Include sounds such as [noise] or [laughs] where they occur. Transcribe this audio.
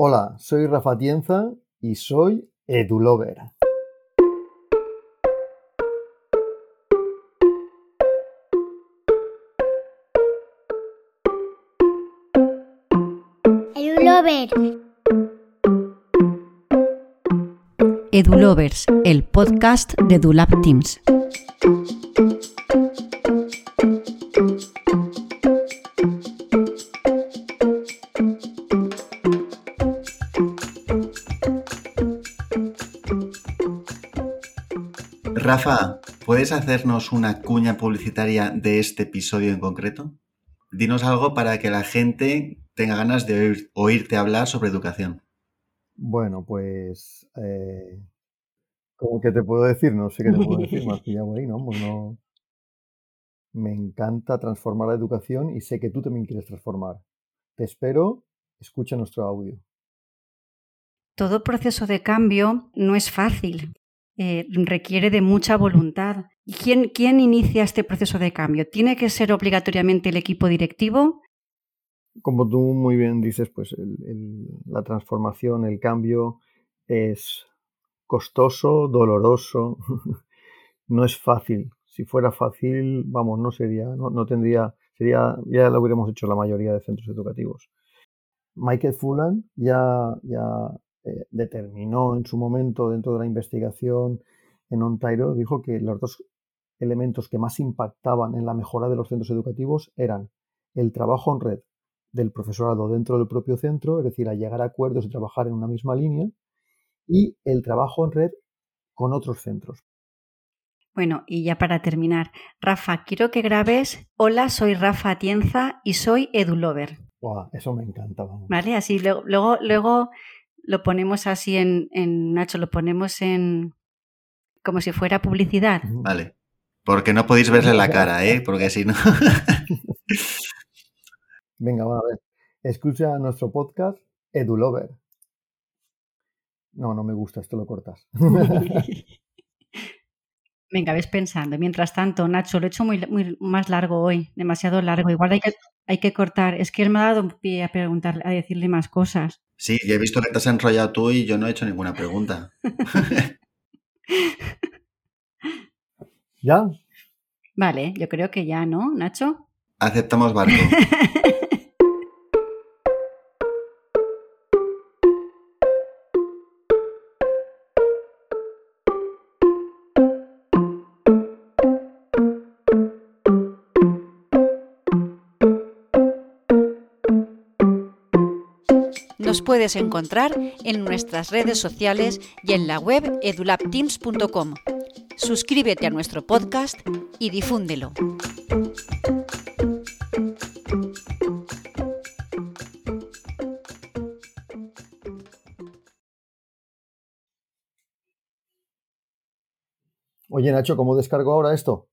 Hola, soy Rafa Tienza y soy EduLover. EduLover. EduLovers, el podcast de EduLab Teams. Rafa, ¿puedes hacernos una cuña publicitaria de este episodio en concreto? Dinos algo para que la gente tenga ganas de oír- oírte hablar sobre educación. Bueno, pues. Eh, ¿Cómo que te puedo decir? No sé qué te puedo decir, me has pillado ahí, ¿no? Pues no. Me encanta transformar la educación y sé que tú también quieres transformar. Te espero, escucha nuestro audio. Todo proceso de cambio no es fácil, eh, requiere de mucha voluntad. ¿Y quién, quién inicia este proceso de cambio? ¿Tiene que ser obligatoriamente el equipo directivo? Como tú muy bien dices, pues la transformación, el cambio es costoso, doloroso, [laughs] no es fácil. Si fuera fácil, vamos, no sería, no, no tendría, sería, ya lo hubiéramos hecho la mayoría de centros educativos. Michael Fullan ya, ya eh, determinó en su momento dentro de la investigación en Ontario, dijo que los dos elementos que más impactaban en la mejora de los centros educativos eran el trabajo en red del profesorado dentro del propio centro, es decir, a llegar a acuerdos y trabajar en una misma línea, y el trabajo en red con otros centros. Bueno, y ya para terminar, Rafa, quiero que grabes, hola, soy Rafa Atienza y soy EduLover. Guau, eso me encanta. vamos. ¿Vale? Así luego, luego, luego lo ponemos así en, en, Nacho, lo ponemos en como si fuera publicidad. Ujú. Vale. Porque no podéis verle la cara, ¿eh? Porque si no. [laughs] Venga, va a ver. Escucha nuestro podcast EduLover. No, no me gusta, esto lo cortas. [laughs] Venga, ves pensando. Mientras tanto, Nacho, lo he hecho muy, muy más largo hoy, demasiado largo. Igual hay que, hay que cortar. Es que él me ha dado un pie a preguntarle, a decirle más cosas. Sí, ya he visto que te has enrollado tú y yo no he hecho ninguna pregunta. [laughs] ¿Ya? Vale, yo creo que ya, ¿no, Nacho? Aceptamos barco. [laughs] Nos puedes encontrar en nuestras redes sociales y en la web edulabteams.com. Suscríbete a nuestro podcast y difúndelo. Oye, Nacho, ¿cómo descargo ahora esto?